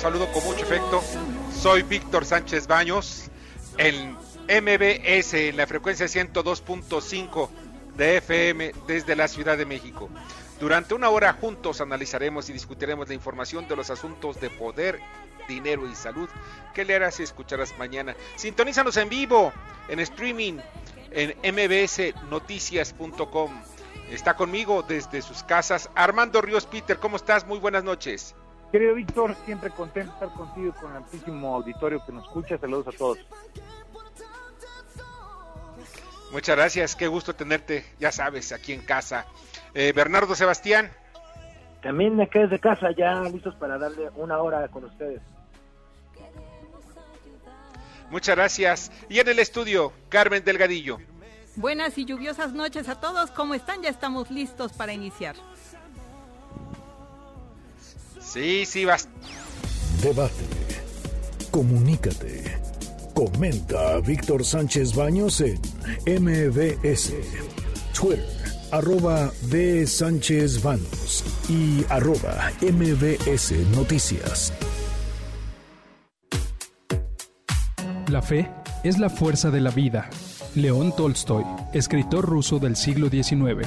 Saludo con mucho efecto. Soy Víctor Sánchez Baños en MBS, en la frecuencia 102.5 de FM desde la Ciudad de México. Durante una hora juntos analizaremos y discutiremos la información de los asuntos de poder, dinero y salud que leerás y escucharás mañana. Sintonízanos en vivo, en streaming, en mbsnoticias.com. Está conmigo desde sus casas Armando Ríos Peter. ¿Cómo estás? Muy buenas noches. Querido Víctor, siempre contento de estar contigo y con el amplísimo auditorio que nos escucha. Saludos a todos. Muchas gracias, qué gusto tenerte, ya sabes, aquí en casa. Eh, Bernardo Sebastián, También acá desde casa, ya listos para darle una hora con ustedes. muchas gracias. Y en el estudio, Carmen Delgadillo. Buenas y lluviosas noches a todos. ¿Cómo están? Ya estamos listos para iniciar. Sí, sí, vas. Debate. Comunícate. Comenta a Víctor Sánchez Baños en MBS. Twitter, arroba B. Sánchez Baños y arroba MBS Noticias. La fe es la fuerza de la vida. León Tolstoy, escritor ruso del siglo XIX.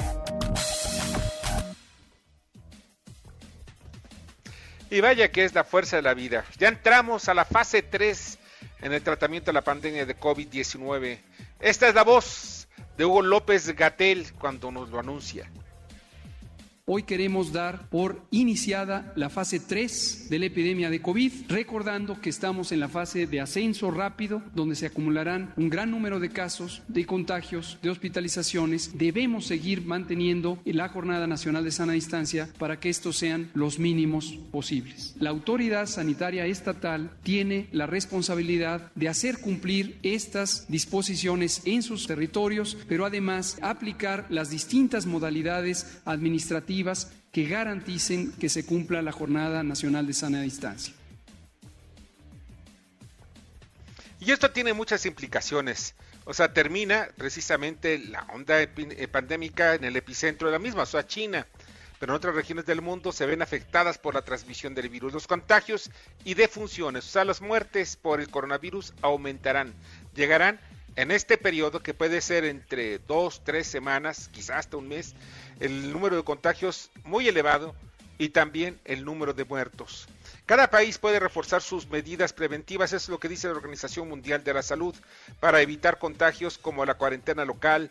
Y vaya que es la fuerza de la vida. Ya entramos a la fase 3 en el tratamiento de la pandemia de COVID-19. Esta es la voz de Hugo López Gatel cuando nos lo anuncia. Hoy queremos dar por iniciada la fase 3 de la epidemia de COVID, recordando que estamos en la fase de ascenso rápido, donde se acumularán un gran número de casos, de contagios, de hospitalizaciones. Debemos seguir manteniendo la Jornada Nacional de Sana Distancia para que estos sean los mínimos posibles. La autoridad sanitaria estatal tiene la responsabilidad de hacer cumplir estas disposiciones en sus territorios, pero además aplicar las distintas modalidades administrativas que garanticen que se cumpla la Jornada Nacional de Sana Distancia. Y esto tiene muchas implicaciones. O sea, termina precisamente la onda eh, pandémica en el epicentro de la misma, o sea, China. Pero en otras regiones del mundo se ven afectadas por la transmisión del virus. Los contagios y defunciones, o sea, las muertes por el coronavirus aumentarán. Llegarán en este periodo que puede ser entre dos, tres semanas, quizás hasta un mes, el número de contagios muy elevado y también el número de muertos. Cada país puede reforzar sus medidas preventivas, es lo que dice la Organización Mundial de la Salud, para evitar contagios como la cuarentena local,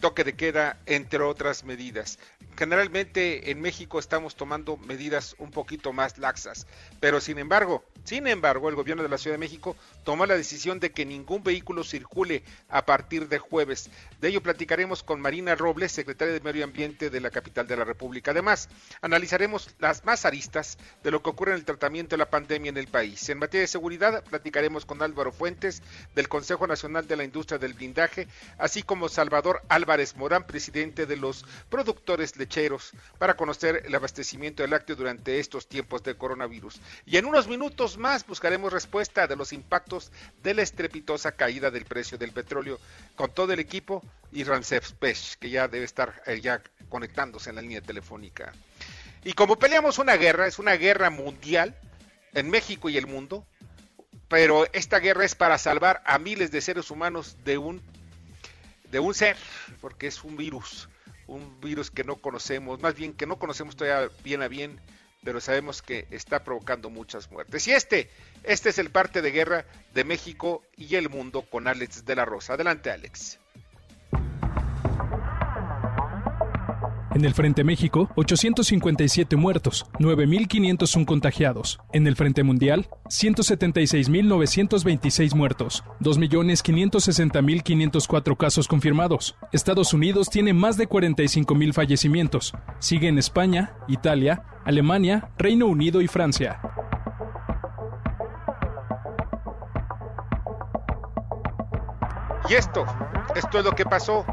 toque de queda, entre otras medidas. Generalmente en México estamos tomando medidas un poquito más laxas, pero sin embargo, Sin embargo, el gobierno de la Ciudad de México tomó la decisión de que ningún vehículo circule a partir de jueves. De ello platicaremos con Marina Robles, secretaria de Medio Ambiente de la capital de la República. Además, analizaremos las más aristas de lo que ocurre en el tratamiento de la pandemia en el país. En materia de seguridad, platicaremos con Álvaro Fuentes del Consejo Nacional de la Industria del Blindaje, así como Salvador Álvarez Morán, presidente de los productores lecheros, para conocer el abastecimiento del lácteo durante estos tiempos de coronavirus. Y en unos minutos más buscaremos respuesta de los impactos de la estrepitosa caída del precio del petróleo con todo el equipo y Rancef Pech, que ya debe estar eh, ya conectándose en la línea telefónica. Y como peleamos una guerra, es una guerra mundial en México y el mundo, pero esta guerra es para salvar a miles de seres humanos de un de un ser, porque es un virus, un virus que no conocemos, más bien que no conocemos todavía bien a bien pero sabemos que está provocando muchas muertes. Y este, este es el parte de guerra de México y el mundo con Alex de la Rosa. Adelante, Alex. En el Frente México, 857 muertos, 9.501 contagiados. En el Frente Mundial, 176.926 muertos, 2.560.504 casos confirmados. Estados Unidos tiene más de 45.000 fallecimientos. Sigue en España, Italia, Alemania, Reino Unido y Francia. Y esto, esto es lo que pasó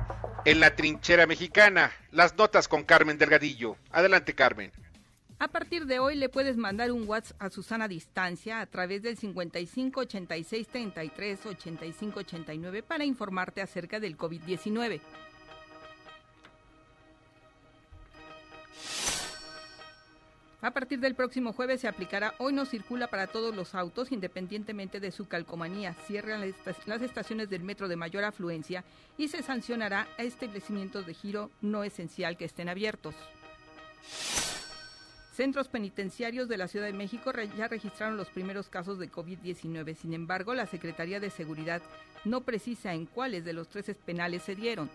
en la trinchera mexicana. Las notas con Carmen Delgadillo. Adelante, Carmen. A partir de hoy le puedes mandar un WhatsApp a Susana distancia a través del 55 86 33 85 89 para informarte acerca del COVID-19. A partir del próximo jueves se aplicará Hoy no circula para todos los autos independientemente de su calcomanía. Cierran las estaciones del metro de mayor afluencia y se sancionará a establecimientos de giro no esencial que estén abiertos. Centros penitenciarios de la Ciudad de México ya registraron los primeros casos de COVID-19. Sin embargo, la Secretaría de Seguridad no precisa en cuáles de los 13 penales se dieron.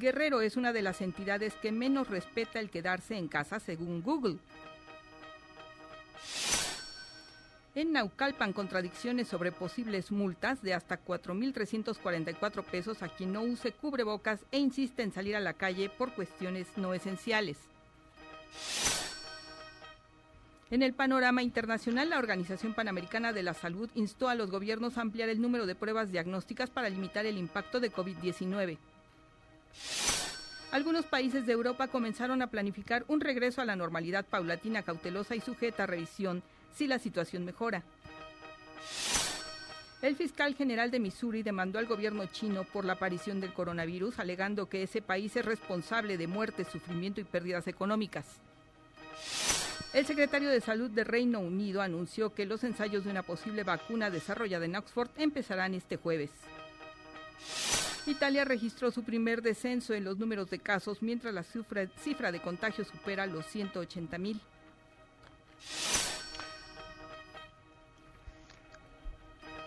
Guerrero es una de las entidades que menos respeta el quedarse en casa según Google. En Naucalpan, contradicciones sobre posibles multas de hasta 4.344 pesos a quien no use cubrebocas e insiste en salir a la calle por cuestiones no esenciales. En el panorama internacional, la Organización Panamericana de la Salud instó a los gobiernos a ampliar el número de pruebas diagnósticas para limitar el impacto de COVID-19. Algunos países de Europa comenzaron a planificar un regreso a la normalidad paulatina, cautelosa y sujeta a revisión si la situación mejora. El fiscal general de Missouri demandó al gobierno chino por la aparición del coronavirus, alegando que ese país es responsable de muertes, sufrimiento y pérdidas económicas. El secretario de Salud de Reino Unido anunció que los ensayos de una posible vacuna desarrollada en Oxford empezarán este jueves. Italia registró su primer descenso en los números de casos, mientras la cifra, de contagios supera los 180 mil.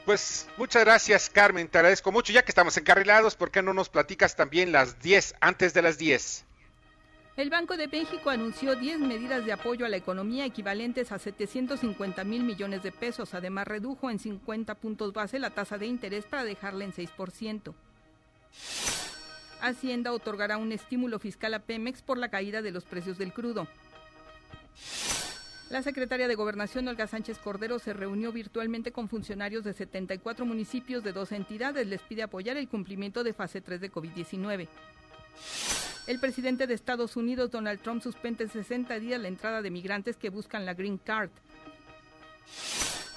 Pues muchas gracias Carmen, te agradezco mucho. Ya que estamos encarrilados, ¿por qué no nos platicas también las 10 antes de las 10? El Banco de México anunció 10 medidas de apoyo a la economía equivalentes a 750 mil millones de pesos. Además, redujo en 50 puntos base la tasa de interés para dejarla en 6%. Hacienda otorgará un estímulo fiscal a Pemex por la caída de los precios del crudo. La secretaria de Gobernación, Olga Sánchez Cordero, se reunió virtualmente con funcionarios de 74 municipios de dos entidades. Les pide apoyar el cumplimiento de fase 3 de COVID-19. El presidente de Estados Unidos, Donald Trump, suspende 60 días la entrada de migrantes que buscan la Green Card.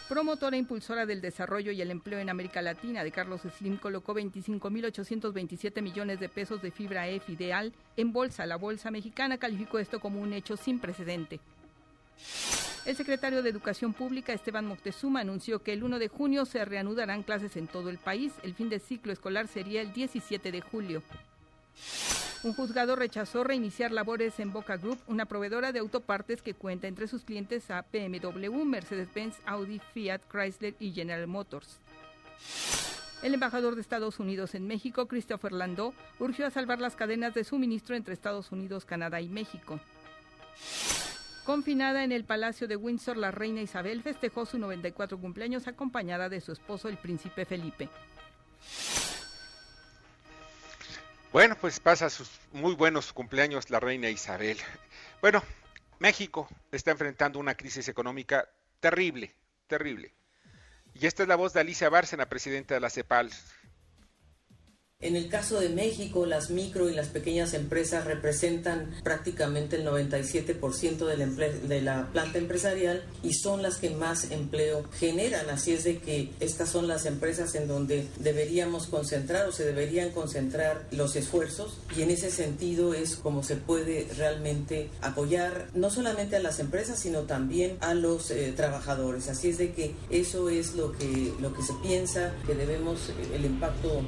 Promotora e impulsora del desarrollo y el empleo en América Latina, de Carlos Slim colocó 25.827 millones de pesos de fibra F ideal en bolsa. La bolsa mexicana calificó esto como un hecho sin precedente. El secretario de Educación Pública, Esteban Moctezuma, anunció que el 1 de junio se reanudarán clases en todo el país. El fin de ciclo escolar sería el 17 de julio. Un juzgado rechazó reiniciar labores en Boca Group, una proveedora de autopartes que cuenta entre sus clientes a BMW, Mercedes-Benz, Audi, Fiat, Chrysler y General Motors. El embajador de Estados Unidos en México, Christopher Landau, urgió a salvar las cadenas de suministro entre Estados Unidos, Canadá y México. Confinada en el Palacio de Windsor, la reina Isabel festejó su 94 cumpleaños acompañada de su esposo, el príncipe Felipe. Bueno, pues pasa sus muy buenos cumpleaños la reina Isabel. Bueno, México está enfrentando una crisis económica terrible, terrible. Y esta es la voz de Alicia Bárcena, presidenta de la CEPAL. En el caso de México, las micro y las pequeñas empresas representan prácticamente el 97% de de la planta empresarial y son las que más empleo generan. Así es de que estas son las empresas en donde deberíamos concentrar o se deberían concentrar los esfuerzos y en ese sentido es como se puede realmente apoyar no solamente a las empresas sino también a los eh, trabajadores. Así es de que eso es lo que, lo que se piensa que debemos, el impacto,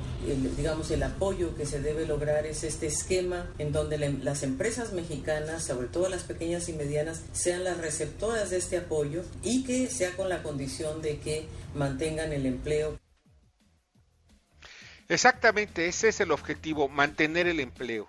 digamos, el apoyo que se debe lograr es este esquema en donde las empresas mexicanas, sobre todo las pequeñas y medianas, sean las receptoras de este apoyo y que sea con la condición de que mantengan el empleo. Exactamente, ese es el objetivo, mantener el empleo.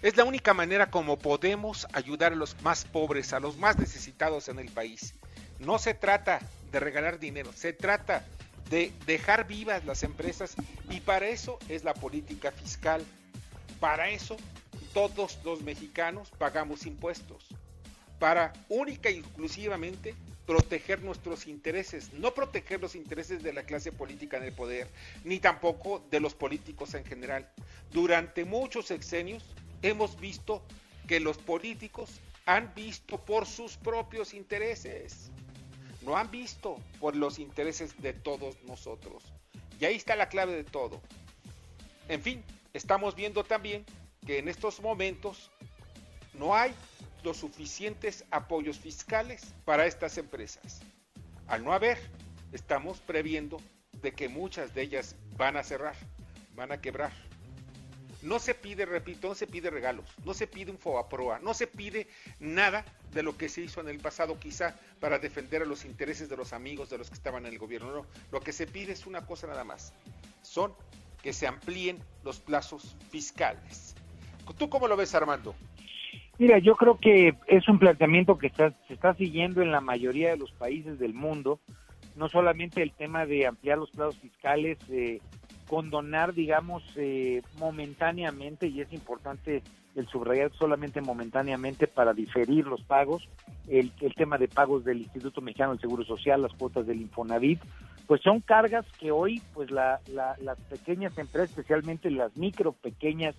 Es la única manera como podemos ayudar a los más pobres, a los más necesitados en el país. No se trata de regalar dinero, se trata de dejar vivas las empresas y para eso es la política fiscal. Para eso todos los mexicanos pagamos impuestos. Para única y exclusivamente proteger nuestros intereses, no proteger los intereses de la clase política en el poder, ni tampoco de los políticos en general. Durante muchos sexenios hemos visto que los políticos han visto por sus propios intereses no han visto por los intereses de todos nosotros. Y ahí está la clave de todo. En fin, estamos viendo también que en estos momentos no hay los suficientes apoyos fiscales para estas empresas. Al no haber, estamos previendo de que muchas de ellas van a cerrar, van a quebrar. No se pide, repito, no se pide regalos, no se pide un FOAPROA, no se pide nada de lo que se hizo en el pasado quizá para defender a los intereses de los amigos de los que estaban en el gobierno. No, lo que se pide es una cosa nada más, son que se amplíen los plazos fiscales. ¿Tú cómo lo ves, Armando? Mira, yo creo que es un planteamiento que se está siguiendo en la mayoría de los países del mundo, no solamente el tema de ampliar los plazos fiscales, eh, condonar, digamos, eh, momentáneamente, y es importante el subrayar solamente momentáneamente para diferir los pagos, el, el tema de pagos del Instituto Mexicano del Seguro Social, las cuotas del Infonavit, pues son cargas que hoy, pues la, las pequeñas empresas, especialmente las micro, pequeñas,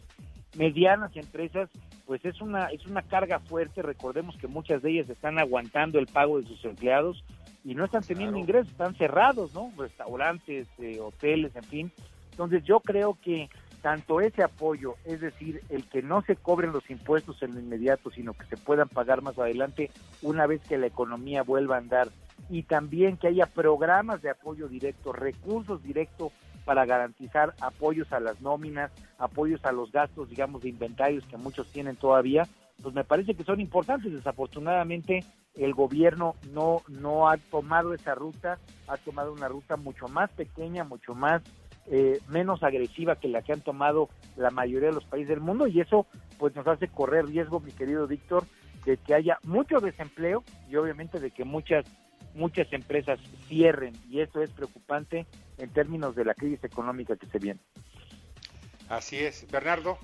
medianas empresas, pues es una, es una carga fuerte, recordemos que muchas de ellas están aguantando el pago de sus empleados y no están teniendo ingresos, están cerrados, ¿no? Restaurantes, eh, hoteles, en fin, entonces yo creo que tanto ese apoyo, es decir, el que no se cobren los impuestos en lo inmediato, sino que se puedan pagar más adelante una vez que la economía vuelva a andar, y también que haya programas de apoyo directo, recursos directos para garantizar apoyos a las nóminas, apoyos a los gastos, digamos, de inventarios que muchos tienen todavía, pues me parece que son importantes. Desafortunadamente, el gobierno no, no ha tomado esa ruta, ha tomado una ruta mucho más pequeña, mucho más eh, menos agresiva que la que han tomado la mayoría de los países del mundo y eso pues nos hace correr riesgo, mi querido Víctor, de que haya mucho desempleo y obviamente de que muchas muchas empresas cierren y eso es preocupante en términos de la crisis económica que se viene. Así es, Bernardo.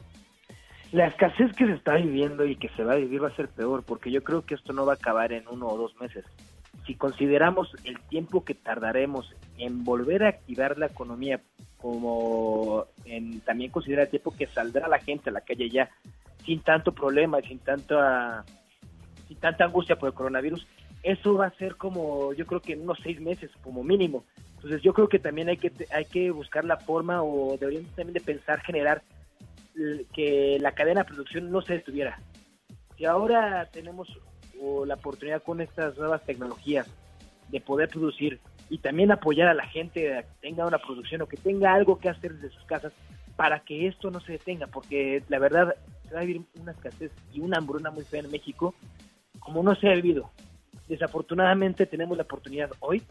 La escasez que se está viviendo y que se va a vivir va a ser peor porque yo creo que esto no va a acabar en uno o dos meses. Si consideramos el tiempo que tardaremos en volver a activar la economía como en, también considera el tiempo que saldrá la gente a la calle ya sin tanto problema, sin tanta, sin tanta angustia por el coronavirus, eso va a ser como, yo creo que en unos seis meses como mínimo. Entonces yo creo que también hay que, hay que buscar la forma o deberíamos también de pensar generar que la cadena de producción no se detuviera. Si ahora tenemos la oportunidad con estas nuevas tecnologías de poder producir y también apoyar a la gente que tenga una producción o que tenga algo que hacer desde sus casas para que esto no se detenga, porque la verdad se va a vivir una escasez y una hambruna muy fea en México como no se ha vivido. Desafortunadamente tenemos la oportunidad hoy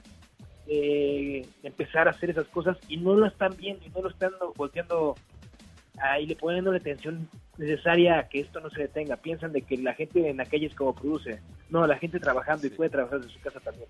de empezar a hacer esas cosas y no lo están viendo y no lo están volteando ahí le poniendo la atención necesaria que esto no se detenga. Piensan de que la gente en la calle es como produce. No, la gente trabajando y puede trabajar desde su casa también.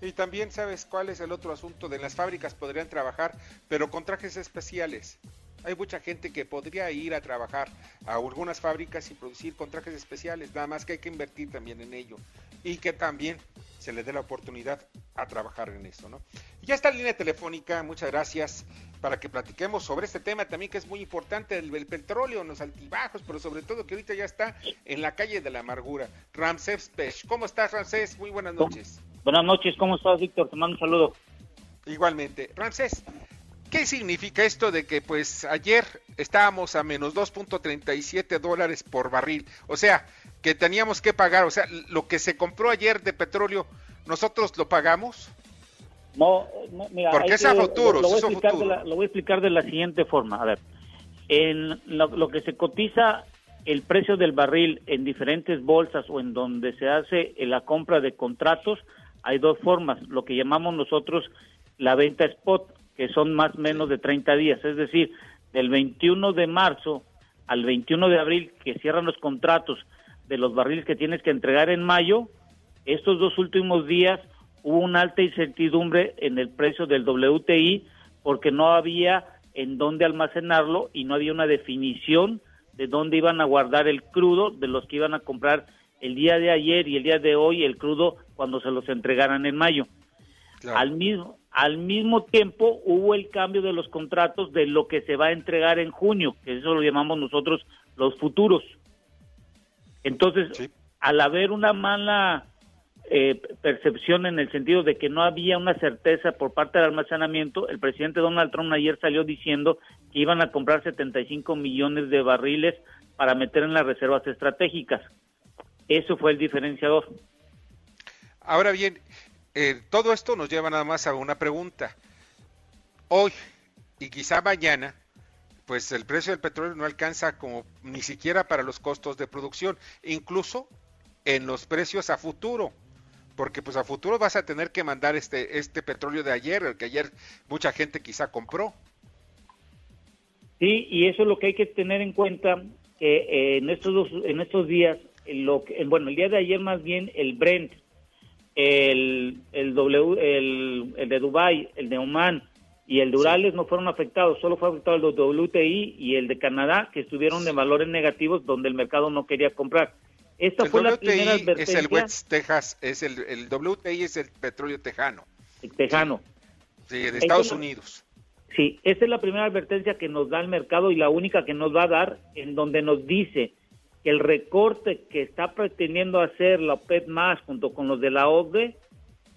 Y también sabes cuál es el otro asunto, de las fábricas podrían trabajar, pero con trajes especiales. Hay mucha gente que podría ir a trabajar a algunas fábricas y producir con trajes especiales, nada más que hay que invertir también en ello y que también se le dé la oportunidad a trabajar en eso, ¿no? Y ya está la línea telefónica, muchas gracias, para que platiquemos sobre este tema también que es muy importante, el, el petróleo, los altibajos, pero sobre todo que ahorita ya está en la calle de la amargura. Ramsés Pech, ¿cómo estás Ramsés? Muy buenas noches. Buenas noches, ¿cómo estás Víctor? Te mando un saludo. Igualmente. Ramsés, ¿Qué significa esto de que pues ayer estábamos a menos 2.37 dólares por barril? O sea, que teníamos que pagar, o sea, lo que se compró ayer de petróleo, ¿nosotros lo pagamos? No, no mira. Porque es a futuro, lo, voy a de la, lo voy a explicar de la siguiente forma. A ver, en lo, lo que se cotiza el precio del barril en diferentes bolsas o en donde se hace la compra de contratos, hay dos formas, lo que llamamos nosotros la venta spot que son más o menos de 30 días, es decir, del 21 de marzo al 21 de abril que cierran los contratos de los barriles que tienes que entregar en mayo, estos dos últimos días hubo una alta incertidumbre en el precio del WTI porque no había en dónde almacenarlo y no había una definición de dónde iban a guardar el crudo de los que iban a comprar el día de ayer y el día de hoy el crudo cuando se los entregaran en mayo. Al mismo al mismo tiempo hubo el cambio de los contratos de lo que se va a entregar en junio, que eso lo llamamos nosotros los futuros. Entonces, al haber una mala eh, percepción en el sentido de que no había una certeza por parte del almacenamiento, el presidente Donald Trump ayer salió diciendo que iban a comprar 75 millones de barriles para meter en las reservas estratégicas. Eso fue el diferenciador. Ahora bien, eh, todo esto nos lleva nada más a una pregunta. Hoy y quizá mañana, pues el precio del petróleo no alcanza como ni siquiera para los costos de producción, incluso en los precios a futuro, porque pues a futuro vas a tener que mandar este este petróleo de ayer, el que ayer mucha gente quizá compró. Sí, y eso es lo que hay que tener en cuenta que eh, en estos dos, en estos días, lo que, bueno, el día de ayer más bien el Brent el, el, w, el, de Dubai, el de Oman y el de Urales no fueron afectados, solo fue afectado el de WTI y el de Canadá, que estuvieron de valores negativos donde el mercado no quería comprar. Esta fue la primera advertencia. Es el West Texas, es el, el WTI es el petróleo tejano. El tejano. Sí, de Estados Unidos. Sí, esa es la primera advertencia que nos da el mercado y la única que nos va a dar en donde nos dice que el recorte que está pretendiendo hacer la OPEP más junto con los de la OCDE,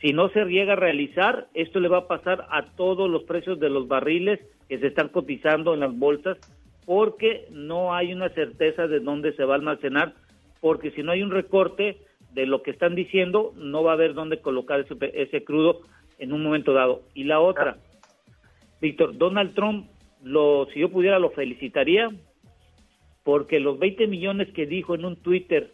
si no se llega a realizar, esto le va a pasar a todos los precios de los barriles que se están cotizando en las bolsas, porque no hay una certeza de dónde se va a almacenar, porque si no hay un recorte de lo que están diciendo, no va a haber dónde colocar ese, ese crudo en un momento dado. Y la otra, Víctor, Donald Trump, lo, si yo pudiera, lo felicitaría porque los 20 millones que dijo en un Twitter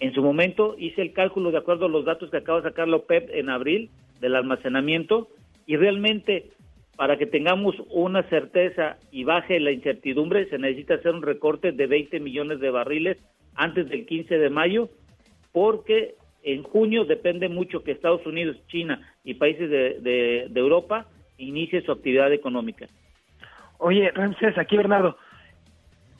en su momento, hice el cálculo de acuerdo a los datos que acaba de sacar la OPEP en abril del almacenamiento y realmente para que tengamos una certeza y baje la incertidumbre se necesita hacer un recorte de 20 millones de barriles antes del 15 de mayo porque en junio depende mucho que Estados Unidos, China y países de, de, Europa inicie su actividad económica. Oye, Ramsés, aquí Bernardo,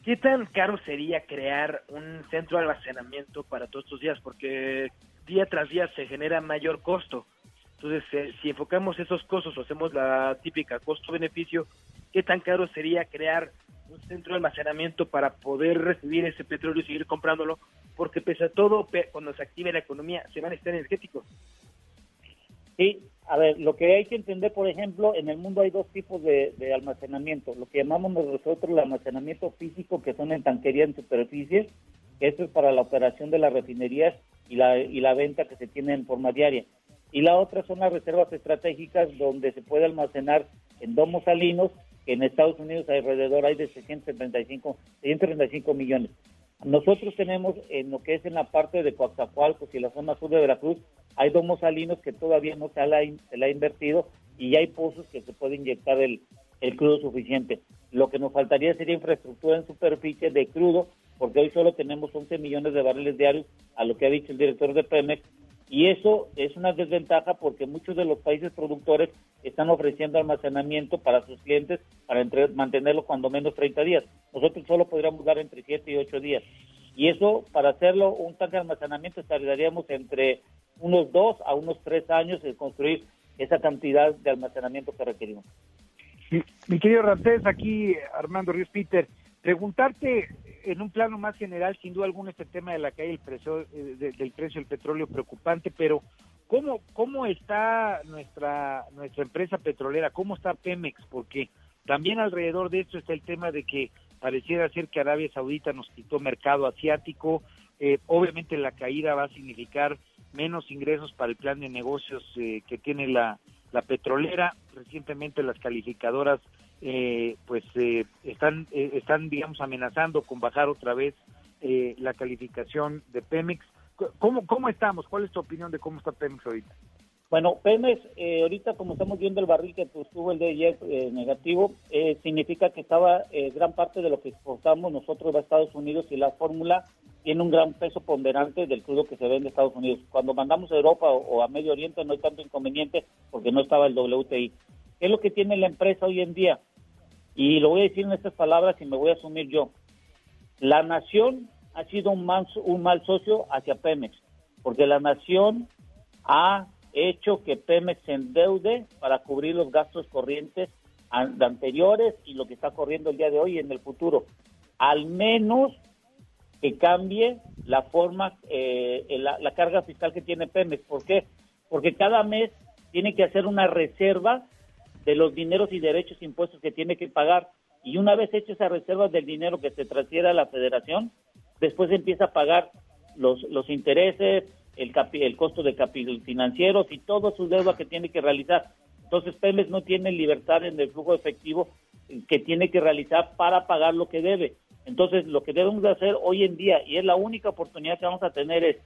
¿Qué tan caro sería crear un centro de almacenamiento para todos estos días? Porque día tras día se genera mayor costo. Entonces, eh, si enfocamos esos costos o hacemos la típica costo-beneficio, ¿qué tan caro sería crear un centro de almacenamiento para poder recibir ese petróleo y seguir comprándolo? Porque pese a todo, cuando se active la economía, se van a estar energéticos. A ver, lo que hay que entender, por ejemplo, en el mundo hay dos tipos de, almacenamiento. Lo que llamamos nosotros el almacenamiento físico, que son en tanquería en superficie, que esto es para la operación de las refinerías y la, y la venta que se tiene en forma diaria. Y la otra son las reservas estratégicas, donde se puede almacenar en domos salinos, que en Estados Unidos alrededor hay de 635, 635 millones. Nosotros tenemos en lo que es en la parte de Coatzacoalcos y la zona sur de Veracruz, hay domos salinos que todavía no se, la, se le ha invertido y hay pozos que se puede inyectar el, el crudo suficiente. Lo que nos faltaría sería infraestructura en superficie de crudo porque hoy solo tenemos 11 millones de barriles diarios, a lo que ha dicho el director de Pemex, y eso es una desventaja porque muchos de los países productores están ofreciendo almacenamiento para sus clientes para mantenerlo cuando menos 30 días. Nosotros solo podríamos dar entre 7 y 8 días. Y eso, para hacerlo, un tanque de almacenamiento tardaríamos entre unos 2 a unos 3 años en construir esa cantidad de almacenamiento que requerimos. Mi, querido Ramsés, aquí Armando Ríos Peter, preguntarte en un plano más general, sin duda alguna, este tema de la caída del precio, eh, del precio del petróleo preocupante, pero ¿cómo, cómo está nuestra, nuestra empresa petrolera? ¿Cómo está Pemex? Porque también alrededor de esto está el tema de que pareciera ser que Arabia Saudita nos quitó mercado asiático. Eh, obviamente la caída va a significar menos ingresos para el plan de negocios eh, que tiene la, la petrolera. Recientemente las calificadoras eh, pues eh, están, eh, están, digamos, amenazando con bajar otra vez la calificación de Pemex. ¿Cómo, ¿Cómo estamos? ¿Cuál es tu opinión de cómo está Pemex ahorita? Bueno, Pemex, ahorita como estamos viendo el barril que estuvo el de ayer negativo, significa que estaba gran parte de lo que exportamos nosotros a Estados Unidos y la fórmula tiene un gran peso ponderante del crudo que se vende en Estados Unidos. Cuando mandamos a Europa o, o, a Medio Oriente no hay tanto inconveniente porque no estaba el WTI. ¿Qué es lo que tiene la empresa hoy en día? Y lo voy a decir en estas palabras y me voy a asumir yo. La nación ha sido un mal, un mal socio hacia Pemex, porque la nación ha hecho que Pemex se endeude para cubrir los gastos corrientes anteriores y lo que está corriendo el día de hoy y en el futuro. Al menos que cambie la forma, eh, la, la, carga fiscal que tiene Pemex. ¿Por qué? Porque cada mes tiene que hacer una reserva de los dineros y derechos impuestos que tiene que pagar. Y una vez hecha esa reserva del dinero que se transfiere a la federación, después empieza a pagar los, los intereses, el, el costo de capital financieros y toda su deuda que tiene que realizar. Entonces Pemex no tiene libertad en el flujo efectivo que tiene que realizar para pagar lo que debe. Entonces lo que debemos de hacer hoy en día, y es la única oportunidad que vamos a tener, es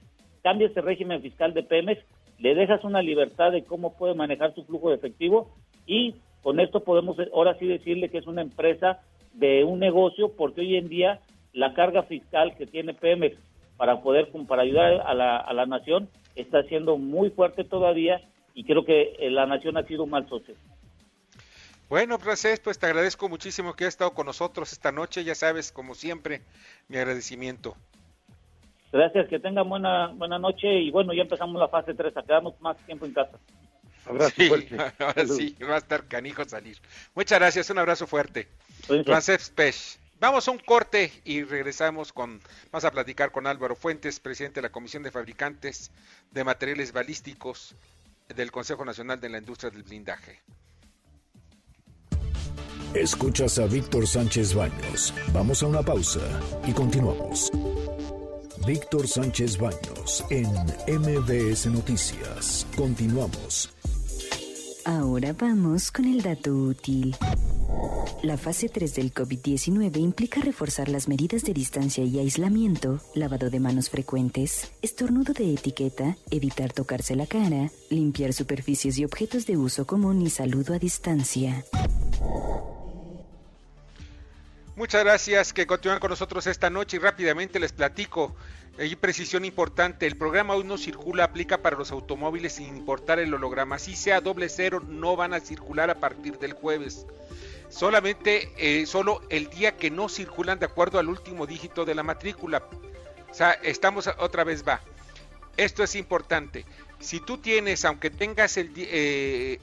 cambia ese régimen fiscal de Pemex, le dejas una libertad de cómo puede manejar su flujo de efectivo y con esto podemos ahora sí decirle que es una empresa de un negocio porque hoy en día la carga fiscal que tiene Pemex para poder para ayudar a la, a la nación está siendo muy fuerte todavía y creo que eh, la nación ha sido un mal socio. Bueno, Francés, pues te agradezco muchísimo que hayas estado con nosotros esta noche. Ya sabes, como siempre, mi agradecimiento. Gracias, que tengan buena, buena noche y bueno, ya empezamos la fase 3, a quedarnos más tiempo en casa. Abrazo sí, fuerte. Ahora sí, va a estar canijo salir. Muchas gracias, un abrazo fuerte. Francés Pech. Vamos a un corte y regresamos con, vamos a platicar con Álvaro Fuentes, presidente de la Comisión de Fabricantes de Materiales Balísticos del Consejo Nacional de la Industria del Blindaje. Escuchas a Víctor Sánchez Baños. Vamos a una pausa y continuamos. Víctor Sánchez Baños en MBS Noticias. Continuamos. Ahora vamos con el dato útil. La fase 3 del COVID-19 implica reforzar las medidas de distancia y aislamiento, lavado de manos frecuentes, estornudo de etiqueta, evitar tocarse la cara, limpiar superficies y objetos de uso común y saludo a distancia. Muchas gracias que continúan con nosotros esta noche y rápidamente les platico hay precisión importante, el programa aún no circula, aplica para los automóviles sin importar el holograma. Si sea doble cero, no van a circular a partir del jueves. Solamente, eh, solo el día que no circulan de acuerdo al último dígito de la matrícula. O sea, estamos otra vez va. Esto es importante. Si tú tienes, aunque tengas el, eh,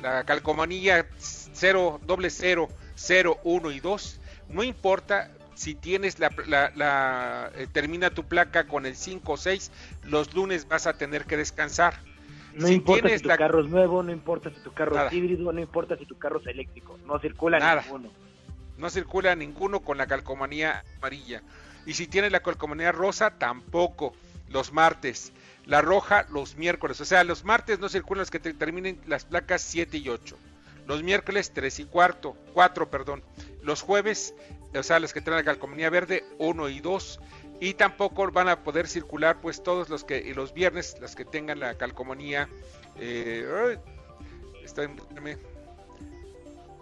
la calcomanía 0, doble 0, 0, 1 y 2, no importa, si tienes la, la, eh, termina tu placa con el 5 o 6, los lunes vas a tener que descansar. No importa si tu carro es nuevo, no importa si tu carro es híbrido, no importa si tu carro es eléctrico, no circula ninguno. No circula ninguno con la calcomanía amarilla. Y si tienes la calcomanía rosa, tampoco. Los martes. La roja, los miércoles. O sea, los martes no circulan los que terminen las placas 7 y 8. Los miércoles 3 y cuarto, 4, perdón. Los jueves o sea, los que traen la calcomanía verde 1 y 2 y tampoco van a poder circular pues todos los que los viernes los que tengan la calcomanía eh,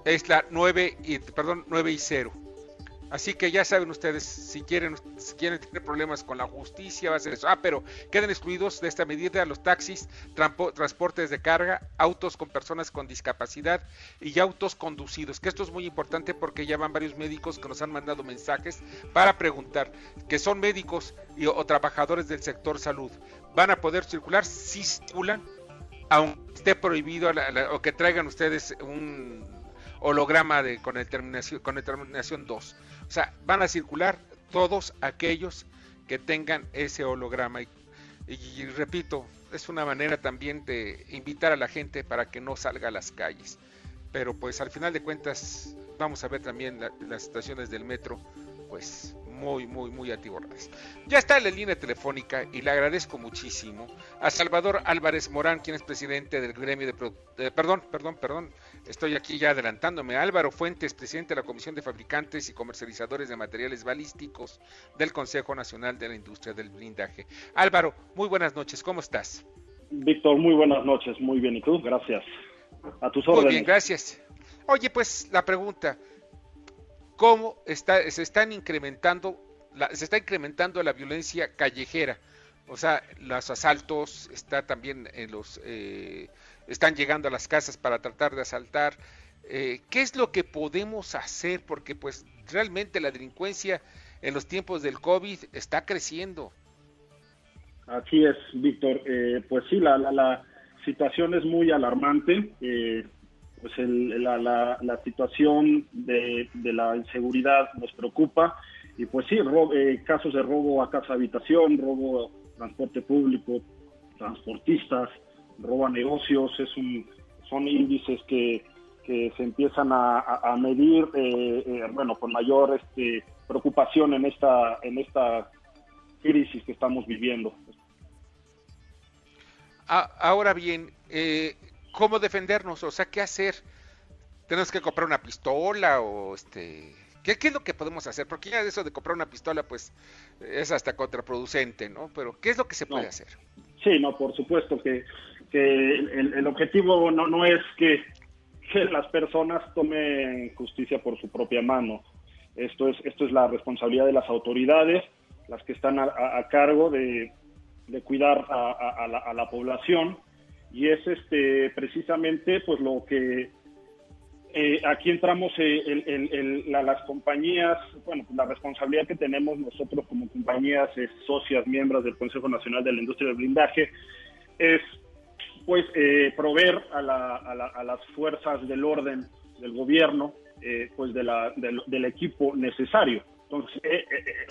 es la 9 y perdón 9 y 0 Así que ya saben ustedes, si quieren, si quieren tener problemas con la justicia, va a ser eso. Ah, pero quedan excluidos de esta medida los taxis, transportes de carga, autos con personas con discapacidad y autos conducidos. Que esto es muy importante porque ya van varios médicos que nos han mandado mensajes para preguntar que son médicos y, o trabajadores del sector salud. ¿Van a poder circular? Si circulan, aunque esté prohibido o que traigan ustedes un holograma de, con, el terminación, con terminación 2. O sea, van a circular todos aquellos que tengan ese holograma. Y, repito, es una manera también de invitar a la gente para que no salga a las calles. Pero pues al final de cuentas vamos a ver también las estaciones del metro, pues muy, muy, muy atiborradas. Ya está la línea telefónica y le agradezco muchísimo a Salvador Álvarez Morán, quien es presidente del gremio de... perdón, perdón, perdón, estoy aquí ya adelantándome. Álvaro Fuentes, presidente de la Comisión de Fabricantes y Comercializadores de Materiales Balísticos del Consejo Nacional de la Industria del Blindaje. Álvaro, muy buenas noches, ¿cómo estás? Víctor, muy buenas noches, muy bien, ¿y tú? Gracias. A tus órdenes. Muy bien, gracias. Oye, pues la pregunta, cómo está, se están incrementando, la, se está incrementando la violencia callejera. O sea, los asaltos está también en los eh, están llegando a las casas para tratar de asaltar. Eh, ¿Qué es lo que podemos hacer? Porque pues realmente la delincuencia en los tiempos del COVID está creciendo. Así es, Víctor. Eh, pues sí, la, la, situación es muy alarmante. Eh, pues la, la, la, situación de, de, la inseguridad nos preocupa y pues sí, eh, casos de robo a casa habitación, robo a transporte público, transportistas, robo a negocios, es un, son índices que, que se empiezan a, a medir, eh, eh, bueno, con mayor este, preocupación en esta, en esta crisis que estamos viviendo. Ahora bien, eh, cómo defendernos, o sea, qué hacer. Tenemos que comprar una pistola o este, ¿qué, es lo que podemos hacer? Porque ya eso de comprar una pistola, pues, es hasta contraproducente, ¿no? Pero ¿qué es lo que se puede hacer? Sí, no, por supuesto que, que el, objetivo no, no es que, las personas tomen justicia por su propia mano. Esto es, esto es la responsabilidad de las autoridades, las que están a, cargo de, de cuidar a, la, a la población y es este precisamente pues lo que eh, aquí entramos eh, las compañías, bueno, la responsabilidad que tenemos nosotros como compañías socias, miembros del Consejo Nacional de la Industria del Blindaje, es pues eh, proveer a, las fuerzas del orden del gobierno, pues de la, del, equipo necesario. Entonces,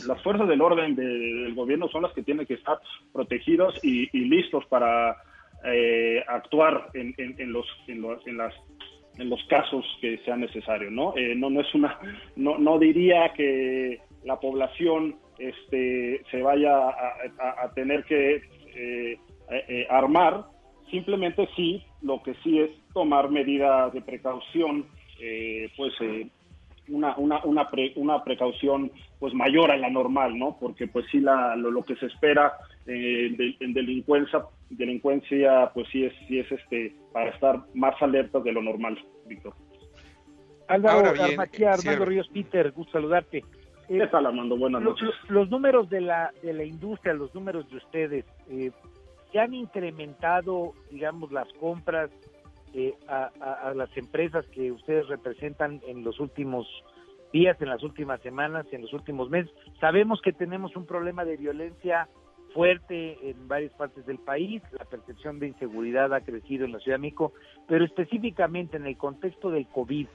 las fuerzas del orden del gobierno son las que tienen que estar protegidos y listos para eh, actuar en, los, en, los, en, las, en los casos que sea necesario, ¿no? Eh, no, no es una, no, no diría que la población este, se vaya a, tener que eh, armar, simplemente sí, lo que sí es tomar medidas de precaución, pues una, una, una, una precaución pues mayor a la normal, ¿no? Porque pues sí la, lo, que se espera eh, en delincuencia, delincuencia pues sí es, sí es este para estar más alerta de lo normal, Víctor. Álvaro Armando Ríos Peter, gusto saludarte. ¿Qué tal, Armando? Buenas noches. Los, números de la, de la industria, los números de ustedes, eh, ¿se han incrementado, digamos, las compras eh, a, las empresas que ustedes representan en los últimos días, en las últimas semanas, en los últimos meses. Sabemos que tenemos un problema de violencia fuerte en varias partes del país, la percepción de inseguridad ha crecido en la Ciudad de México, pero específicamente en el contexto del COVID,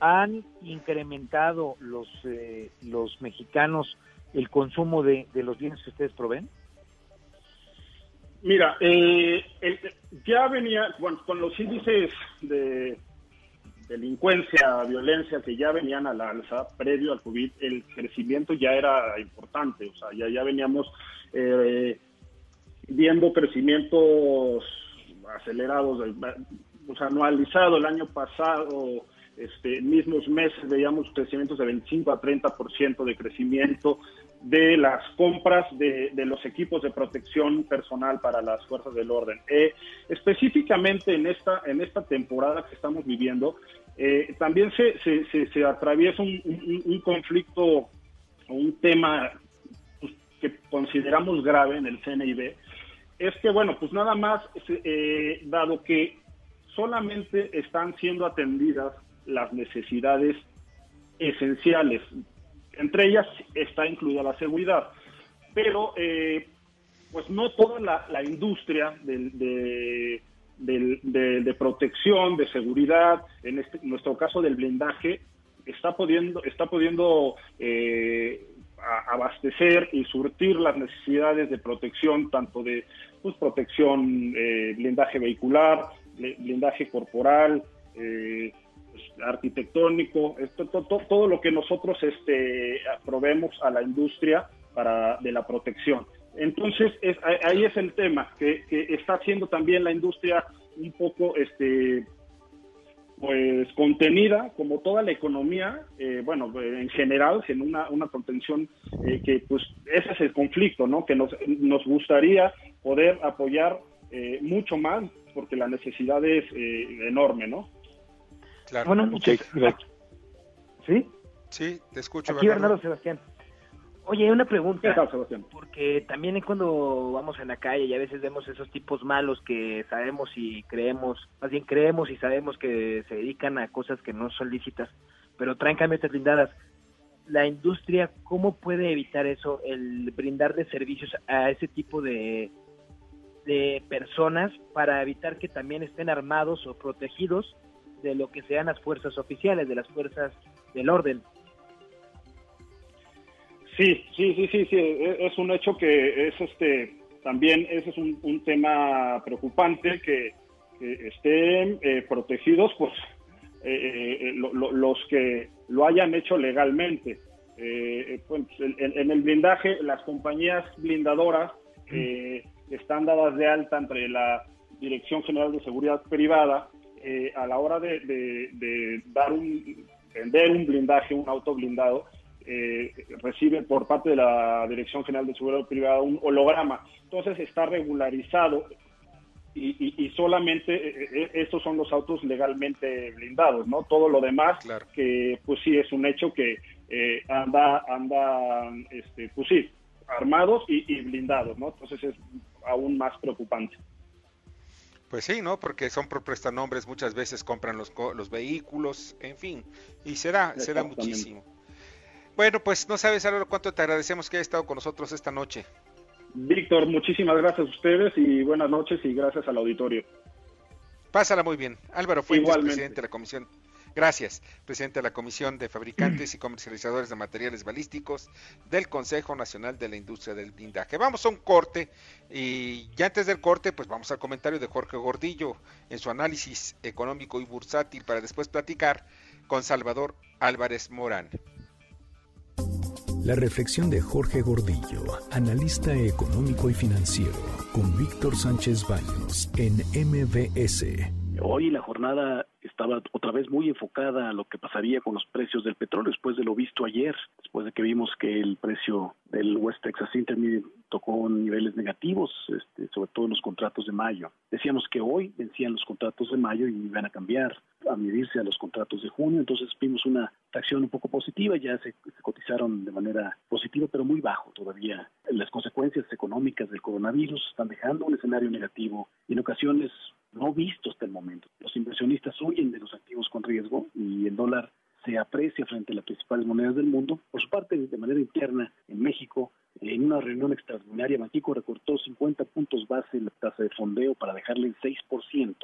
¿han incrementado los, eh, los mexicanos el consumo de, de los bienes que ustedes proveen? Mira, eh, ya venía, bueno, con los índices de delincuencia, violencia que ya venían a la alza previo al COVID, el crecimiento ya era importante, o sea, ya, ya veníamos eh, viendo crecimientos acelerados, o sea, anualizado el año pasado, este, mismos meses veíamos crecimientos de 25 a 30% de crecimiento de las compras de, los equipos de protección personal para las fuerzas del orden. Eh, específicamente en esta, en esta temporada que estamos viviendo, eh, también se, se, atraviesa un, conflicto o un tema pues, que consideramos grave en el CNIB, es que, bueno, pues nada más, eh, dado que solamente están siendo atendidas las necesidades esenciales, entre ellas está incluida la seguridad, pero eh, pues no toda la, industria de de, protección, de seguridad, en, este, nuestro caso del blindaje, está pudiendo, está pudiendo eh, abastecer y surtir las necesidades de protección, tanto de pues, protección, eh, blindaje vehicular, blindaje corporal, eh, pues, arquitectónico, esto, todo lo que nosotros este, probemos a la industria para, de la protección. Entonces, ahí es el tema, que, está haciendo también la industria un poco, este, pues, contenida, como toda la economía, eh, bueno, en general, en una, una contención eh, que, pues, ese es el conflicto, ¿no? Que nos, nos gustaría poder apoyar eh, mucho más, porque la necesidad es enorme, ¿no? Claro. Bueno, muchas gracias. ¿Sí? Sí, te escucho. Aquí Bernardo Sebastián. Oye, una pregunta. Porque también cuando vamos en la calle y a veces vemos esos tipos malos que sabemos y creemos, más bien creemos y sabemos que se dedican a cosas que no son lícitas, pero traen camionetas blindadas. La industria, ¿cómo puede evitar eso? El brindar de servicios a ese tipo de, de personas para evitar que también estén armados o protegidos de lo que sean las fuerzas oficiales, de las fuerzas del orden. Sí, sí, sí, sí, sí, e, es un hecho que es este, también ese es un, tema preocupante que, estén eh, protegidos, pues, eh, eh, los que lo hayan hecho legalmente. Pues, en, el blindaje, las compañías blindadoras están dadas de alta entre la Dirección General de Seguridad Privada a la hora de, de dar un, vender un blindaje, un auto blindado eh, recibe por parte de la Dirección General de Seguridad Privada un holograma. Entonces está regularizado y, solamente eh, eh, estos son los autos legalmente blindados, ¿no? Todo lo demás, que pues sí es un hecho que anda, anda, este, pues sí, armados y, blindados, ¿no? Entonces es aún más preocupante. Pues sí, ¿no? Porque son por prestanombres, muchas veces compran los, los vehículos, en fin, y se da, se da muchísimo. Bueno, pues no sabes, Álvaro, cuánto te agradecemos que haya estado con nosotros esta noche. Víctor, muchísimas gracias a ustedes y buenas noches y gracias al auditorio. Pásala muy bien. Álvaro Fuentes, presidente de la Comisión. Gracias, presidente de la Comisión de Fabricantes y Comercializadores de Materiales Balísticos del Consejo Nacional de la Industria del Blindaje. Vamos a un corte y ya antes del corte, pues vamos al comentario de Jorge Gordillo en su análisis económico y bursátil para después platicar con Salvador Álvarez Morán. La reflexión de Jorge Gordillo, analista económico y financiero, con Víctor Sánchez Baños en MBS. Hoy la jornada estaba otra vez muy enfocada a lo que pasaría con los precios del petróleo después de lo visto ayer, después de que vimos que el precio del West Texas Intermediate tocó niveles negativos, este, sobre todo en los contratos de mayo. Decíamos que hoy vencían los contratos de mayo y iban a cambiar, a medirse a los contratos de junio, entonces vimos una acción un poco positiva, ya se, se cotizaron de manera positiva, pero muy bajo todavía. Las consecuencias económicas del coronavirus están dejando un escenario negativo y en ocasiones no visto hasta el momento. Los inversionistas huyen de los activos con riesgo y el dólar se aprecia frente a las principales monedas del mundo. Por su parte, de manera interna, en México, en una reunión extraordinaria, México recortó 50 puntos base en la tasa de fondeo para dejarle en 6%.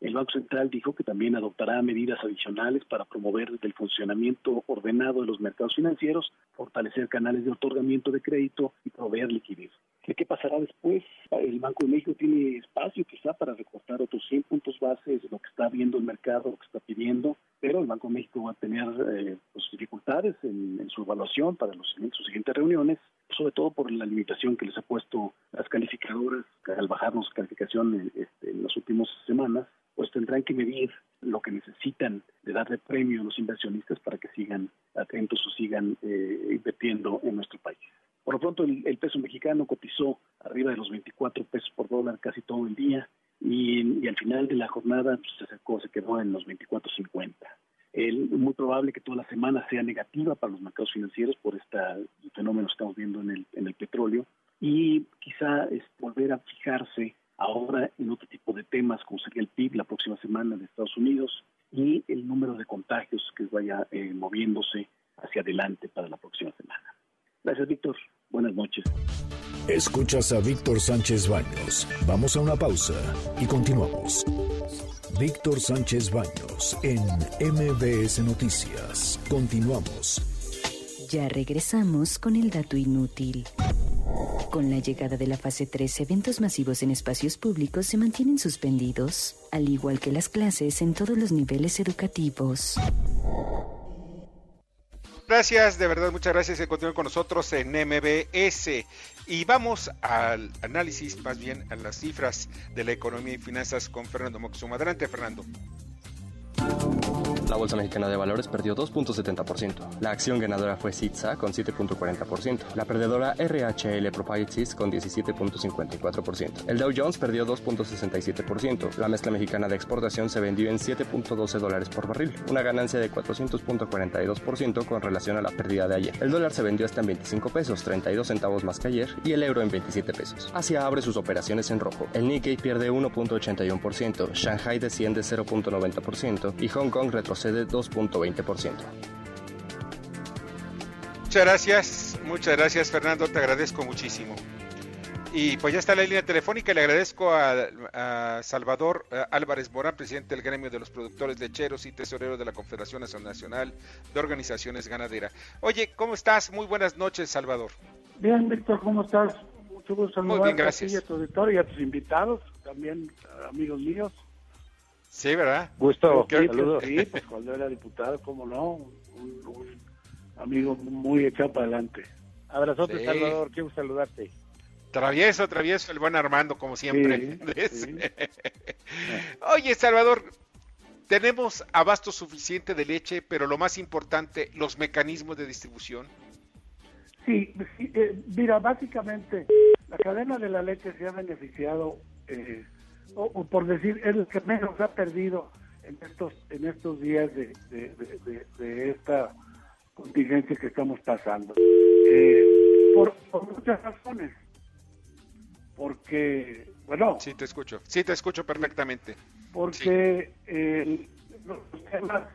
El Banco Central dijo que también adoptará medidas adicionales para promover el funcionamiento ordenado de los mercados financieros, fortalecer canales de otorgamiento de crédito y proveer liquidez. ¿Qué pasará después? El Banco de México tiene espacio quizá para recortar otros 100 puntos base, lo que está viendo el mercado, lo que está pidiendo, pero el Banco de México va a tener eh, pues, dificultades en, su evaluación para los, sus siguientes reuniones, sobre todo por la limitación que les ha puesto las calificadoras al bajarnos calificación este, en las últimas semanas pues tendrán que medir lo que necesitan de darle premio a los inversionistas para que sigan atentos o sigan eh, invirtiendo en nuestro país. Por lo pronto, el, peso mexicano cotizó arriba de los 24 pesos por dólar casi todo el día y, al final de la jornada pues, se acercó, se quedó en los 24.50. El, muy probable que toda la semana sea negativa para los mercados financieros por este fenómeno que estamos viendo en el, en el petróleo y quizá volver a fijarse ahora en otro tipo de temas como sería el PIB la próxima semana de Estados Unidos y el número de contagios que vaya eh, moviéndose hacia adelante para la próxima semana. Gracias, Víctor. Buenas noches. Escuchas a Víctor Sánchez Baños. Vamos a una pausa y continuamos. Víctor Sánchez Baños en MBS Noticias. Continuamos. Ya regresamos con el dato inútil. Con la llegada de la fase 3, eventos masivos en espacios públicos se mantienen suspendidos, al igual que las clases en todos los niveles educativos. Gracias, de verdad, muchas gracias por continuar con nosotros en MBS. Y vamos al análisis, más bien a las cifras de la economía y finanzas con Fernando Moxuma. Adelante, Fernando. La Bolsa Mexicana de Valores perdió 2.70%. La acción ganadora fue CITSA con 7.40%. La perdedora RHL Properties con 17.54%. El Dow Jones perdió 2.67%. La mezcla mexicana de exportación se vendió en 7.12 dólares por barril, una ganancia de 400.42% con relación a la pérdida de ayer. El dólar se vendió hasta en 25 pesos, 32 centavos más que ayer, y el euro en 27 pesos. Asia abre sus operaciones en rojo. El Nikkei pierde 1.81%, Shanghai desciende 0.90% y Hong Kong retrocede de 2.20%. Muchas gracias, muchas gracias Fernando, te agradezco muchísimo. Y pues ya está la línea telefónica, le agradezco a, a Salvador a Álvarez Morán, presidente del gremio de los productores lecheros y tesorero de la Confederación Nacional de Organizaciones Ganaderas. Oye, ¿cómo estás? Muy buenas noches, Salvador. Bien, Víctor, ¿cómo estás? Mucho gusto Muy bien, gracias. a tu auditorio y a tus invitados, también amigos míos. Sí, ¿verdad? Gusto, Sí, saludos. sí, pues cuando era diputado, cómo no, un, un amigo muy echado para adelante. Abrazote, Sí. Salvador, quiero saludarte. Travieso, travieso, el buen Armando, como siempre. Sí, Oye, Salvador, tenemos abasto suficiente de leche, pero lo más importante, los mecanismos de distribución. Sí, sí, eh, mira, básicamente la cadena de la leche se ha beneficiado, eh, o, o por decir, es el que menos ha perdido en estos en estos días de, de- de- de- de esta contingencia que estamos pasando. Eh, por, por muchas razones. Porque, bueno, Sí, te escucho. Sí, te escucho perfectamente. porque eh, los temas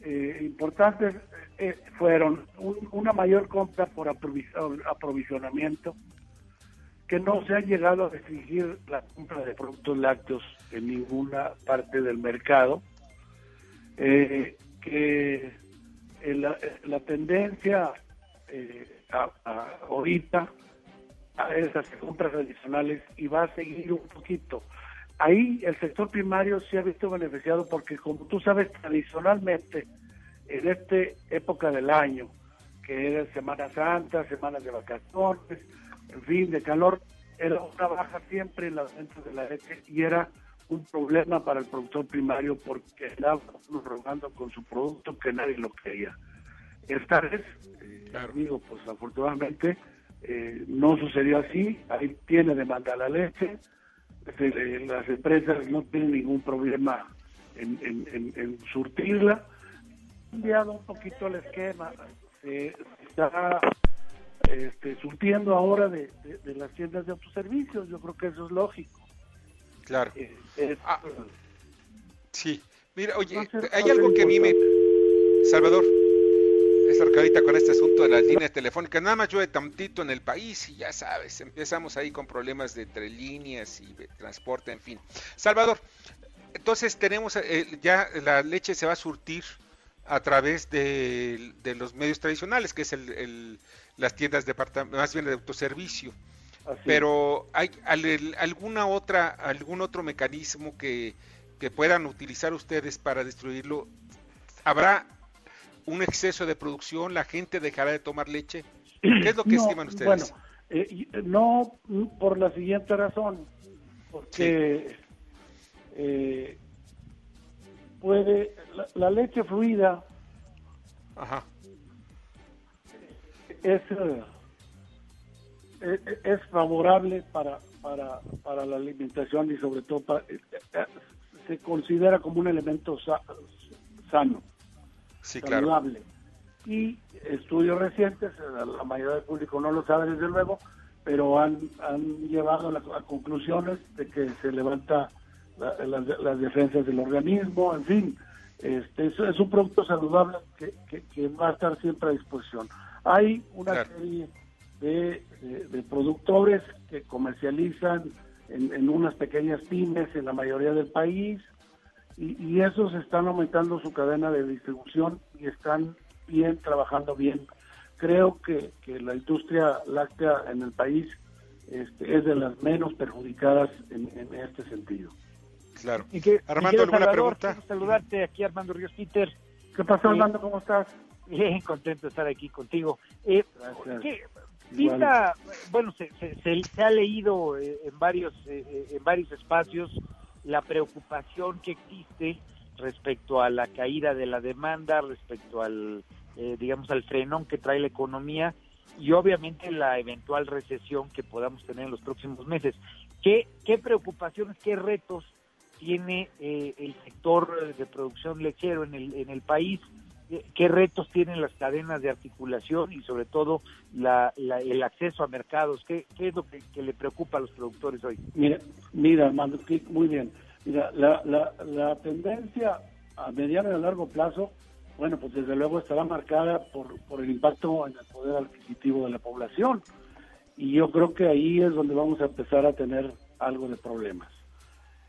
eh, importantes eh, fueron un- una mayor compra por aprovision- aprovisionamiento, que no se ha llegado a restringir la compra de productos lácteos en ninguna parte del mercado, eh, que la, tendencia eh, a- a- ahorita a esas compras adicionales y va a seguir un poquito. Ahí el sector primario se ha visto beneficiado porque, como tú sabes, tradicionalmente en esta época del año, que era Semana Santa, semanas de vacaciones, en fin, de calor, era una baja siempre en las ventas de la leche y era un problema para el productor primario porque estaba rogando con su producto que nadie lo quería. Esta vez, eh, digo, pues afortunadamente eh, no sucedió así, ahí tiene demanda la leche, se- eh, las empresas no tienen ningún problema en, en- en- en surtirla. Ha cambiado un poquito el esquema, se, se está este, surtiendo ahora de, de- de las tiendas de autoservicios, yo creo que eso es lógico. Claro. Eh, es- Sí. Mira, oye, Entonces, hay algo que a mí me... Salvador, esta ahorita con este asunto de las líneas telefónicas, nada más llueve tantito en el país y ya sabes, empezamos ahí con problemas de entre líneas y de transporte, en fin. Salvador, entonces tenemos eh, ya la leche se va a surtir a través de, de los medios tradicionales, que es el, el- las tiendas departa- más bien de autoservicio. Así Pero hay alguna otra algún otro mecanismo que, que puedan utilizar ustedes para destruirlo. ¿Habrá un exceso de producción? ¿La gente dejará de tomar leche? ¿Qué es lo que No, estiman ustedes? Bueno, eh, no por la siguiente razón, porque eh, puede la, la leche fluida Ajá. Es eh, eh, es favorable para para para la alimentación y sobre todo para- eh, se considera como un elemento sa- sano, sí, claro. saludable. Y estudios recientes, la mayoría del público no lo sabe desde luego, pero han, han llevado a, conclusiones de que se levanta la- las, las defensas del organismo, en fin, este es, es un producto saludable que, que- que va a estar siempre a disposición. Hay una serie de, de- de productores que comercializan en, en unas pequeñas pymes en la mayoría del país y, y esos están aumentando su cadena de distribución y están bien, trabajando bien. Creo que, que la industria láctea en el país este, es de las menos perjudicadas en, en este sentido. Claro. Y que, Armando, ¿alguna Salvador, pregunta? quiero saludarte aquí, Armando Ríos Peter. ¿Qué pasó, Eh, Armando? ¿Cómo estás? Bien, contento de estar aquí contigo. Eh, Gracias. ¿qué- Igual. pinta- bueno, se, se- se- se ha leído eh, en varios eh, eh, en varios espacios la preocupación que existe respecto a la caída de la demanda, respecto al eh, digamos al frenón que trae la economía y obviamente la eventual recesión que podamos tener en los próximos meses. ¿Qué, qué preocupaciones, qué retos tiene eh, el sector de producción lechero en el, en el país? ¿Qué- ¿Qué retos tienen las cadenas de articulación y sobre todo la, la- el acceso a mercados? ¿Qué, qué es lo que, le preocupa a los productores hoy? Mira, mira, Armando, muy bien. Mira, la, la, la tendencia a mediano y a largo plazo, bueno, pues desde luego estará marcada por, por el impacto en el poder adquisitivo de la población. Y yo creo que ahí es donde vamos a empezar a tener algo de problemas.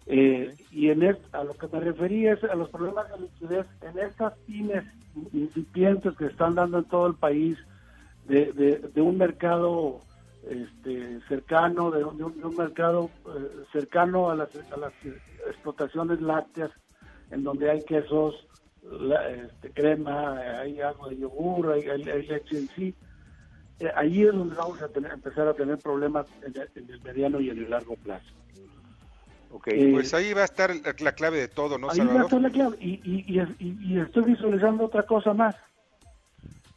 Eh, y en a lo que me refería es a los problemas de liquidez en estas pymes incipientes que están dando en todo el país de, de, de un mercado este, cercano, de un, de un- de un mercado eh, cercano a las, a las explotaciones lácteas, en donde hay quesos, la- este, crema, hay agua de yogur, hay, hay- hay leche en sí. Eh, ahí es donde vamos a tener, empezar a tener problemas en el, en el mediano y en el largo plazo. Eh, pues ahí va a estar la, la clave de todo, ¿no, Ahí va a estar la clave. Y, y, y, y- estoy visualizando otra cosa más.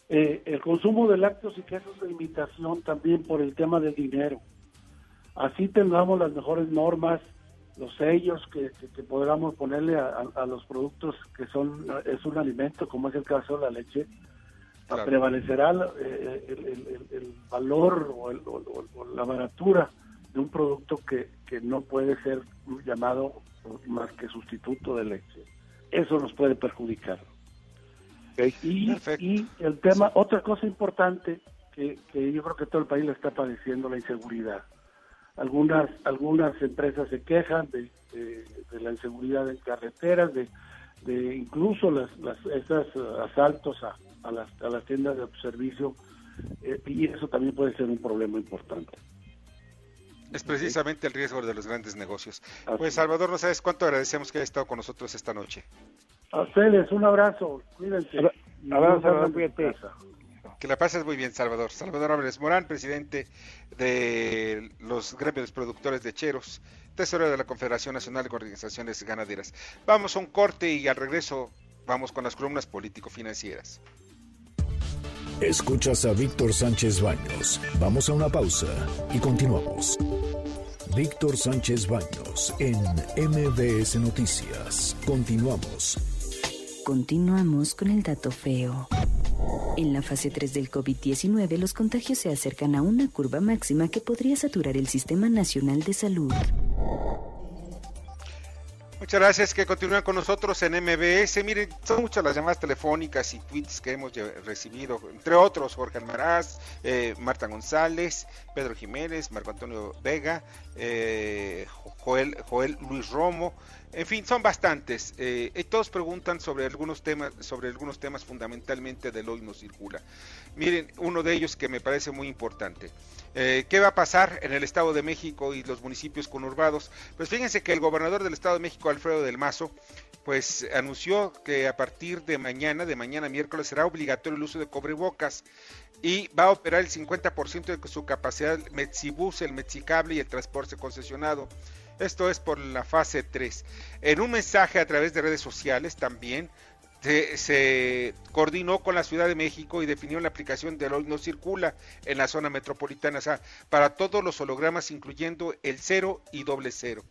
Eh, el consumo de lácteos y quesos de imitación también por el tema del dinero. Así tengamos las mejores normas, los sellos que, que, que podamos ponerle a, a- a los productos que son es un alimento, como es el caso de la leche, Claro. prevalecerá eh, el, el- el- el valor o, el- o- o- o la baratura de un producto que, que no puede ser llamado más que sustituto de leche. Eso nos puede perjudicar. Y, y el tema, otra cosa importante que, que yo creo que todo el país la está padeciendo, la inseguridad. Algunas algunas empresas se quejan de, de- de la inseguridad en carreteras, de, de incluso las, las esos asaltos a, a las, a las tiendas de servicio, eh, y eso también puede ser un problema importante. Es precisamente el riesgo de los grandes negocios. Pues Salvador, no sabes cuánto agradecemos que haya estado con nosotros esta noche. A ustedes, un abrazo, cuídense. Abra- abrazo, de cuídate. Que la pases muy bien, Salvador. Salvador Álvarez Morán, presidente de los gremios productores de Cheros, tesorero de la Confederación Nacional de Organizaciones Ganaderas. Vamos a un corte y al regreso vamos con las columnas político-financieras. Escuchas a Víctor Sánchez Baños. Vamos a una pausa y continuamos. Víctor Sánchez Baños en MBS Noticias. Continuamos. Continuamos con el dato feo. En la fase 3 del COVID-19, los contagios se acercan a una curva máxima que podría saturar el Sistema Nacional de Salud. Muchas gracias que continúan con nosotros en MBS. Miren, son muchas las llamadas telefónicas y tweets que hemos recibido, entre otros Jorge Almaraz, eh, Marta González, Pedro Jiménez, Marco Antonio Vega, eh, Joel, Joel Luis Romo, en fin, son bastantes. eh, y todos preguntan sobre algunos temas, sobre algunos temas fundamentalmente del hoy no circula. Miren, uno de ellos que me parece muy importante. Eh, ¿Qué va a pasar en el Estado de México y los municipios conurbados? Pues fíjense que el gobernador del Estado de México, Alfredo del Mazo, pues anunció que a partir de mañana, de mañana miércoles, será obligatorio el uso de cobrebocas y va a operar el 50% de su capacidad el Metsibus, el Metsicable y el transporte concesionado. Esto es por la fase 3. En un mensaje a través de redes sociales también se, coordinó con la Ciudad de México y definió la aplicación del hoy no circula en la zona metropolitana, o sea, para todos los hologramas, incluyendo el cero y doble cero.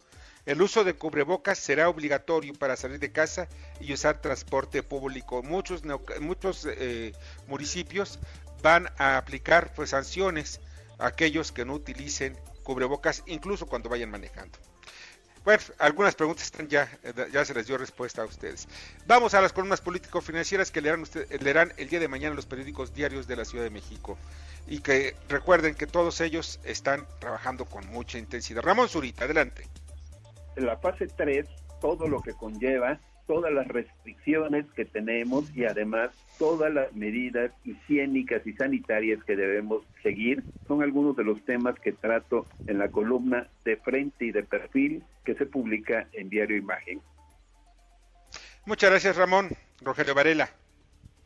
El uso de cubrebocas será obligatorio para salir de casa y usar transporte público. Muchos, muchos eh, municipios van a aplicar pues, sanciones a aquellos que no utilicen cubrebocas, incluso cuando vayan manejando. Bueno, algunas preguntas están ya, eh, ya se les dio respuesta a ustedes. Vamos a las columnas político-financieras que leerán, usted, leerán el día de mañana los periódicos diarios de la Ciudad de México. Y que recuerden que todos ellos están trabajando con mucha intensidad. Ramón Zurita, adelante. En la fase 3, todo lo que conlleva todas las restricciones que tenemos y además todas las medidas higiénicas y sanitarias que debemos seguir son algunos de los temas que trato en la columna de frente y de perfil que se publica en Diario Imagen. Muchas gracias Ramón. Rogelio Varela.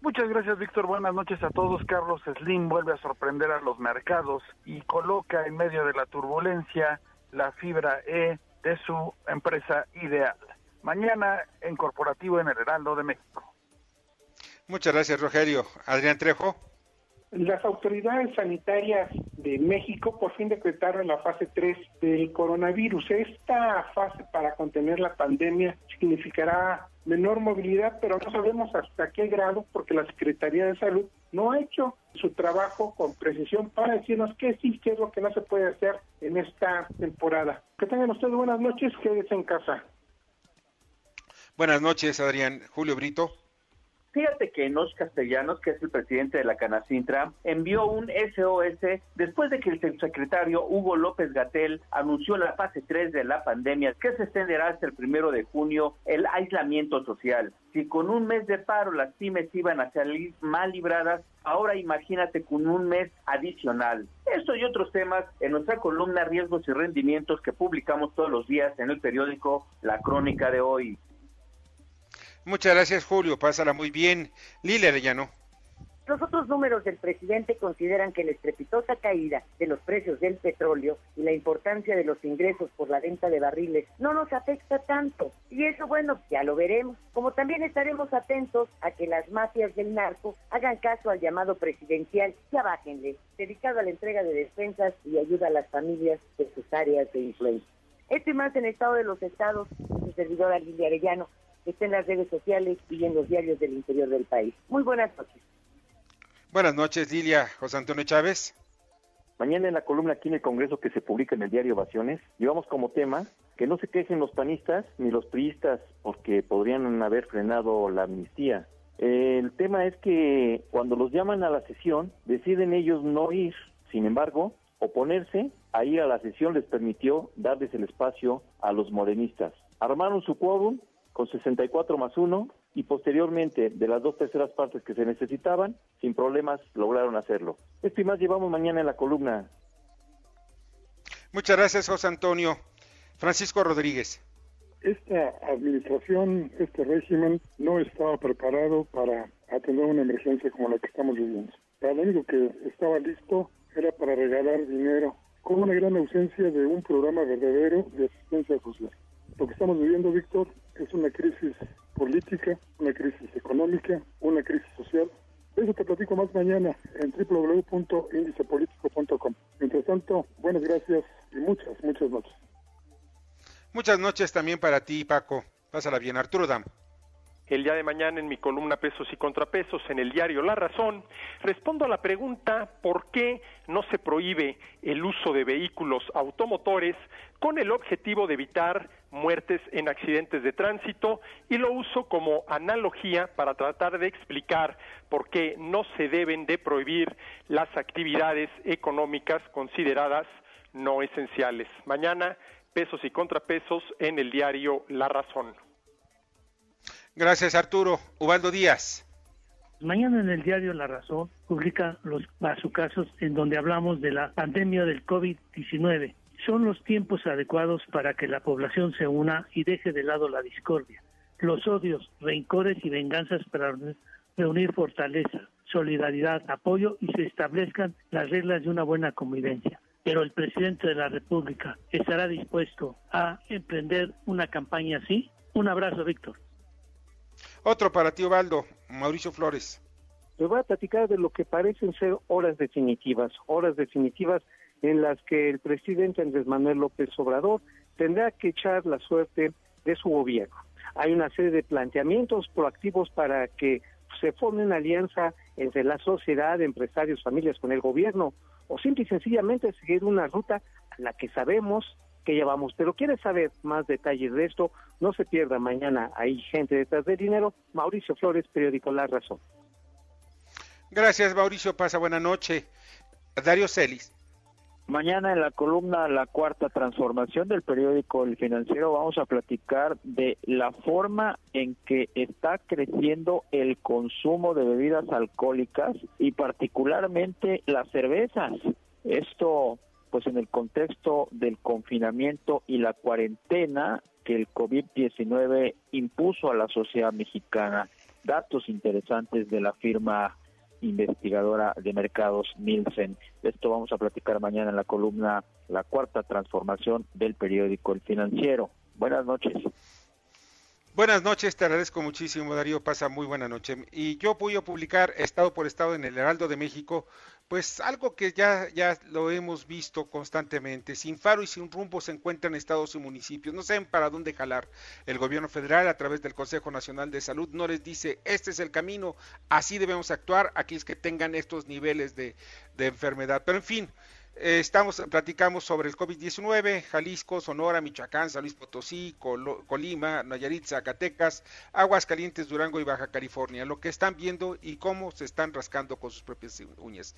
Muchas gracias, Víctor. Buenas noches a todos. Carlos Slim vuelve a sorprender a los mercados y coloca en medio de la turbulencia la fibra E de su empresa ideal. Mañana en Corporativo en el Heraldo de México. Muchas gracias, Rogelio. Adrián Trejo. Las autoridades sanitarias de México por fin decretaron la fase 3 del coronavirus. Esta fase para contener la pandemia significará menor movilidad, pero no sabemos hasta qué grado porque la Secretaría de Salud no ha hecho su trabajo con precisión para decirnos qué sí, qué es lo que no se puede hacer en esta temporada. Que tengan ustedes buenas noches, quédense en casa. Buenas noches, Adrián. Julio Brito. Fíjate que Enoch Castellanos, que es el presidente de la Canacintra, envió un SOS después de que el subsecretario Hugo López Gatel anunció la fase 3 de la pandemia, que se extenderá hasta el primero de junio el aislamiento social. Si con un mes de paro las pymes iban a salir mal libradas, ahora imagínate con un mes adicional. Esto y otros temas en nuestra columna Riesgos y Rendimientos que publicamos todos los días en el periódico La Crónica de hoy. Muchas gracias, Julio. Pásala muy bien. Lila Arellano. Los otros números del presidente consideran que la estrepitosa caída de los precios del petróleo y la importancia de los ingresos por la venta de barriles no nos afecta tanto. Y eso, bueno, ya lo veremos. Como también estaremos atentos a que las mafias del narco hagan caso al llamado presidencial, ya bájenle, dedicado a la entrega de despensas y ayuda a las familias de sus áreas de influencia. Esto y más en Estado de los Estados, su servidor Lilia Arellano está en las redes sociales y en los diarios del interior del país. Muy buenas noches. Buenas noches, Lilia. José Antonio Chávez. Mañana en la columna aquí en el Congreso que se publica en el diario Ovaciones, llevamos como tema que no se quejen los panistas ni los priistas porque podrían haber frenado la amnistía. El tema es que cuando los llaman a la sesión, deciden ellos no ir. Sin embargo, oponerse a ir a la sesión les permitió darles el espacio a los morenistas. Armaron su quórum con 64 más 1 y posteriormente de las dos terceras partes que se necesitaban, sin problemas lograron hacerlo. Esto y más llevamos mañana en la columna. Muchas gracias, José Antonio. Francisco Rodríguez. Esta administración, este régimen, no estaba preparado para atender una emergencia como la que estamos viviendo. Para lo único que estaba listo era para regalar dinero, con una gran ausencia de un programa verdadero de asistencia social. Lo que estamos viviendo, Víctor, es una crisis política, una crisis económica, una crisis social. Eso te platico más mañana en www.indicepolitico.com. Mientras tanto, buenas gracias y muchas, muchas noches. Muchas noches también para ti, Paco. Pásala bien, Arturo Dam. El día de mañana en mi columna Pesos y Contrapesos en el diario La Razón, respondo a la pregunta por qué no se prohíbe el uso de vehículos automotores con el objetivo de evitar muertes en accidentes de tránsito y lo uso como analogía para tratar de explicar por qué no se deben de prohibir las actividades económicas consideradas no esenciales. Mañana, pesos y contrapesos en el diario La Razón. Gracias, Arturo. Ubaldo Díaz. Mañana en el diario La Razón publica los bazucasos en donde hablamos de la pandemia del COVID-19. Son los tiempos adecuados para que la población se una y deje de lado la discordia, los odios, rencores y venganzas para reunir fortaleza, solidaridad, apoyo y se establezcan las reglas de una buena convivencia. Pero el presidente de la República estará dispuesto a emprender una campaña así. Un abrazo, Víctor. Otro para ti, Ovaldo, Mauricio Flores. Les voy a platicar de lo que parecen ser horas definitivas, horas definitivas en las que el presidente Andrés Manuel López Obrador tendrá que echar la suerte de su gobierno. Hay una serie de planteamientos proactivos para que se forme una alianza entre la sociedad, empresarios, familias con el gobierno, o simple y sencillamente seguir una ruta a la que sabemos que llevamos. Pero quiere saber más detalles de esto, no se pierda mañana, hay gente detrás del dinero. Mauricio Flores, periódico La Razón. Gracias, Mauricio. Pasa buena noche. Dario Celis. Mañana en la columna La Cuarta Transformación del periódico El Financiero vamos a platicar de la forma en que está creciendo el consumo de bebidas alcohólicas y particularmente las cervezas. Esto pues en el contexto del confinamiento y la cuarentena que el COVID-19 impuso a la sociedad mexicana. Datos interesantes de la firma investigadora de mercados Nielsen. De esto vamos a platicar mañana en la columna La Cuarta Transformación del periódico El Financiero. Buenas noches. Buenas noches, te agradezco muchísimo, Darío. Pasa muy buena noche. Y yo voy a publicar estado por estado en el Heraldo de México, pues algo que ya, ya lo hemos visto constantemente. Sin faro y sin rumbo se encuentran estados y municipios. No saben para dónde jalar. El gobierno federal, a través del Consejo Nacional de Salud, no les dice: este es el camino, así debemos actuar. Aquí es que tengan estos niveles de, de enfermedad. Pero en fin. Eh, estamos, platicamos sobre el COVID-19, Jalisco, Sonora, Michoacán, San Luis Potosí, Colima, Nayarit, Zacatecas, Aguascalientes, Durango y Baja California, lo que están viendo y cómo se están rascando con sus propias uñas.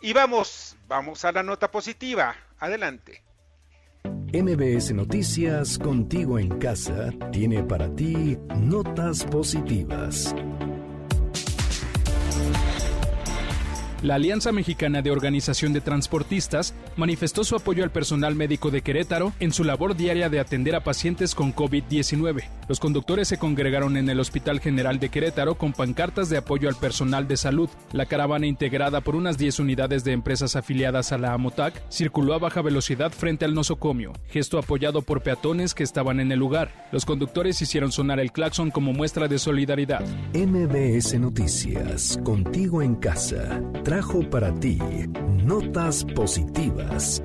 Y vamos, vamos a la nota positiva. Adelante. MBS Noticias, contigo en casa, tiene para ti notas positivas. La Alianza Mexicana de Organización de Transportistas manifestó su apoyo al personal médico de Querétaro en su labor diaria de atender a pacientes con COVID-19. Los conductores se congregaron en el Hospital General de Querétaro con pancartas de apoyo al personal de salud. La caravana integrada por unas 10 unidades de empresas afiliadas a la AMOTAC circuló a baja velocidad frente al nosocomio, gesto apoyado por peatones que estaban en el lugar. Los conductores hicieron sonar el claxon como muestra de solidaridad. MBS Noticias, contigo en casa trajo para ti notas positivas.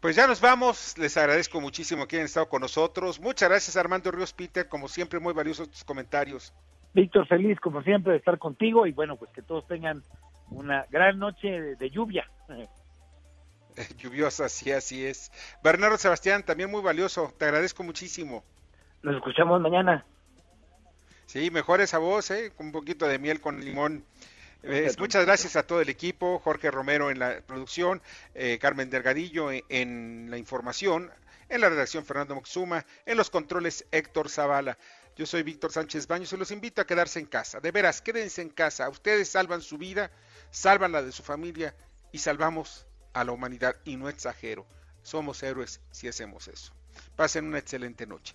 Pues ya nos vamos, les agradezco muchísimo que hayan estado con nosotros. Muchas gracias Armando Ríos Peter, como siempre muy valiosos tus comentarios. Víctor, feliz como siempre de estar contigo y bueno, pues que todos tengan una gran noche de, lluvia. Lluviosa, sí, así es. Bernardo Sebastián, también muy valioso, te agradezco muchísimo. Nos escuchamos mañana. Sí, mejor esa voz, ¿eh? con un poquito de miel con limón. Eh, muchas gracias a todo el equipo, Jorge Romero en la producción, eh, Carmen Delgadillo en, la información, en la redacción Fernando Moxuma, en los controles Héctor Zavala. Yo soy Víctor Sánchez Baños y los invito a quedarse en casa. De veras, quédense en casa. Ustedes salvan su vida, salvan la de su familia y salvamos a la humanidad. Y no exagero, somos héroes si hacemos eso. Pasen una excelente noche.